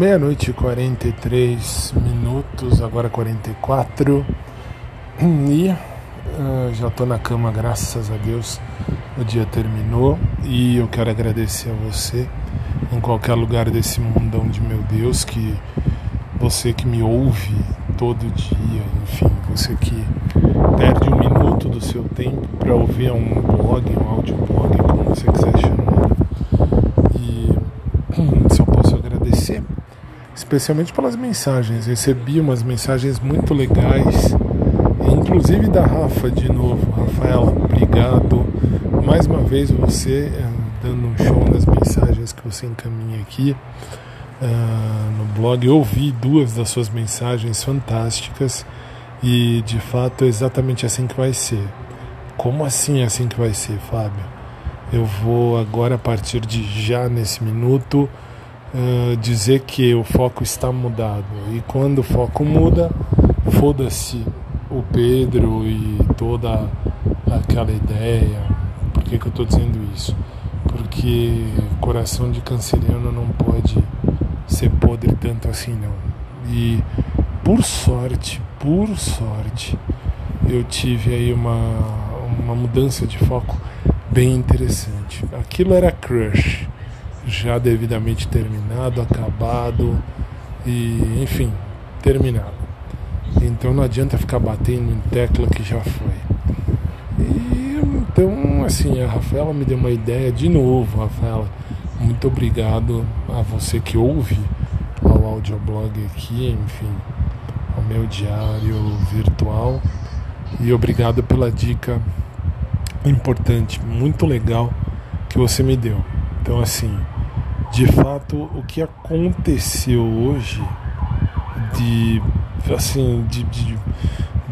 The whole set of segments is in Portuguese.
Meia-noite e 43 minutos, agora 44. E uh, já estou na cama, graças a Deus. O dia terminou e eu quero agradecer a você em qualquer lugar desse mundão de meu Deus, que você que me ouve todo dia, enfim, você que perde um minuto do seu tempo para ouvir um blog, um audioblog, como você quiser chamar. E só posso agradecer especialmente pelas mensagens. Recebi umas mensagens muito legais, inclusive da Rafa de novo. Rafaela, obrigado mais uma vez você eh, dando um show nas mensagens que você encaminha aqui uh, no blog. Eu ouvi duas das suas mensagens fantásticas e de fato é exatamente assim que vai ser. Como assim é assim que vai ser, Fábio? Eu vou agora, a partir de já nesse minuto, uh, dizer que o foco está mudado. E quando o foco muda, foda-se o Pedro e toda aquela ideia. Por que, que eu estou dizendo isso? Porque coração de canceriano não pode ser podre tanto assim, não. E por sorte, por sorte, eu tive aí uma, uma mudança de foco bem interessante. Aquilo era crush já devidamente terminado, acabado e, enfim, terminado. Então não adianta ficar batendo em tecla que já foi. E, então, assim, a Rafaela me deu uma ideia de novo, Rafaela. Muito obrigado a você que ouve ao audioblog aqui, enfim, ao meu diário virtual. E obrigado pela dica importante, muito legal que você me deu. Então, assim, de fato, o que aconteceu hoje de, assim, de, de,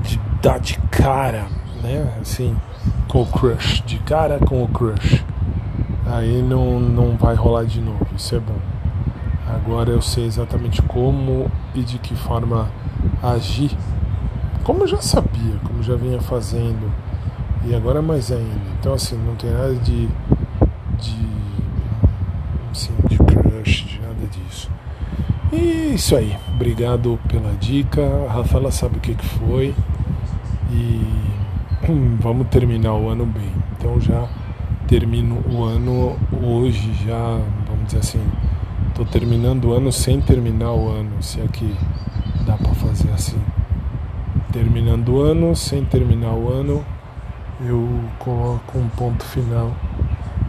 de dar de cara, né, assim, com o crush, de cara com o crush, aí não, não vai rolar de novo, isso é bom. Agora eu sei exatamente como e de que forma agir, como eu já sabia, como já vinha fazendo, e agora mais ainda. Então, assim, não tem nada de, de assim, de crush, de nada disso. E isso aí. Obrigado pela dica. A Rafaela sabe o que, que foi. E hum, vamos terminar o ano bem. Então já termino o ano hoje, já, vamos dizer assim, estou terminando o ano sem terminar o ano, se é que dá para fazer assim. Terminando o ano, sem terminar o ano, eu coloco um ponto final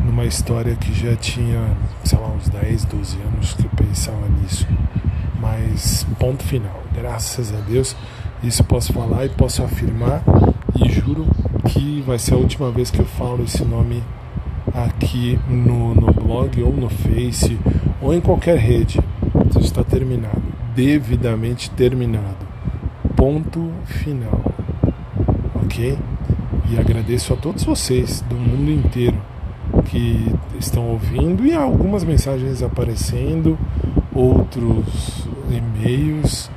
numa história que já tinha, sei lá, uns 10, 12 anos que eu pensava nisso. Mas ponto final, graças a Deus, isso posso falar e posso afirmar e juro que vai ser a última vez que eu falo esse nome aqui no, no blog ou no Face ou em qualquer rede. Isso está terminado, devidamente terminado. Ponto final. Ok? E agradeço a todos vocês do mundo inteiro que estão ouvindo e algumas mensagens aparecendo, outros e-mails,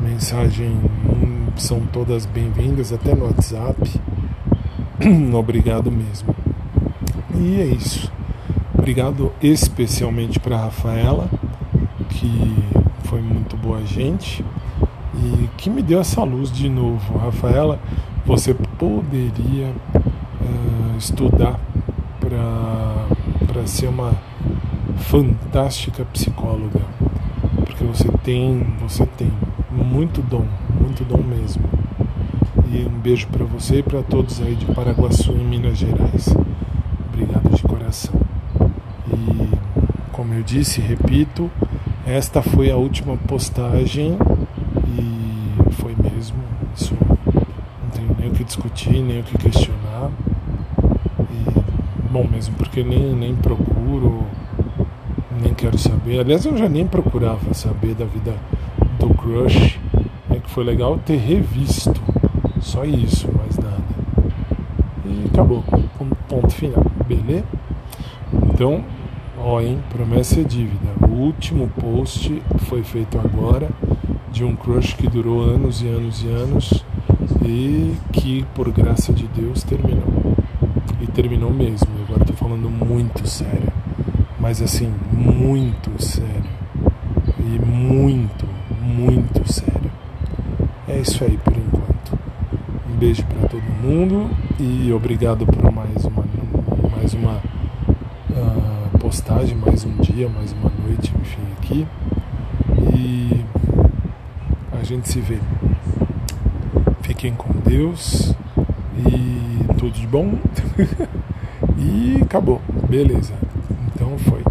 mensagem são todas bem-vindas até no WhatsApp. Obrigado mesmo. E é isso. Obrigado especialmente para Rafaela, que foi muito boa gente e que me deu essa luz de novo. Rafaela, você poderia uh, estudar para ser uma fantástica psicóloga, porque você tem, você tem muito dom, muito dom mesmo. E um beijo para você e para todos aí de Paraguaçu, em Minas Gerais. Obrigado de coração. E como eu disse, repito, esta foi a última postagem e foi mesmo. Isso não tenho nem o que discutir, nem o que questionar bom mesmo, porque nem, nem procuro, nem quero saber. Aliás, eu já nem procurava saber da vida do Crush. É que foi legal ter revisto. Só isso, mais nada. E acabou. Ponto final. Beleza? Então, ó, hein? Promessa é dívida. O último post foi feito agora de um crush que durou anos e anos e anos e que, por graça de Deus, terminou. Terminou mesmo. Agora estou falando muito sério. Mas assim, muito sério. e muito, muito sério. É isso aí por enquanto. Um beijo para todo mundo e obrigado por mais uma, mais uma uh, postagem, mais um dia, mais uma noite, enfim, aqui. E a gente se vê. Fiquem com Deus e tudo de bom. e acabou. Beleza. Então foi.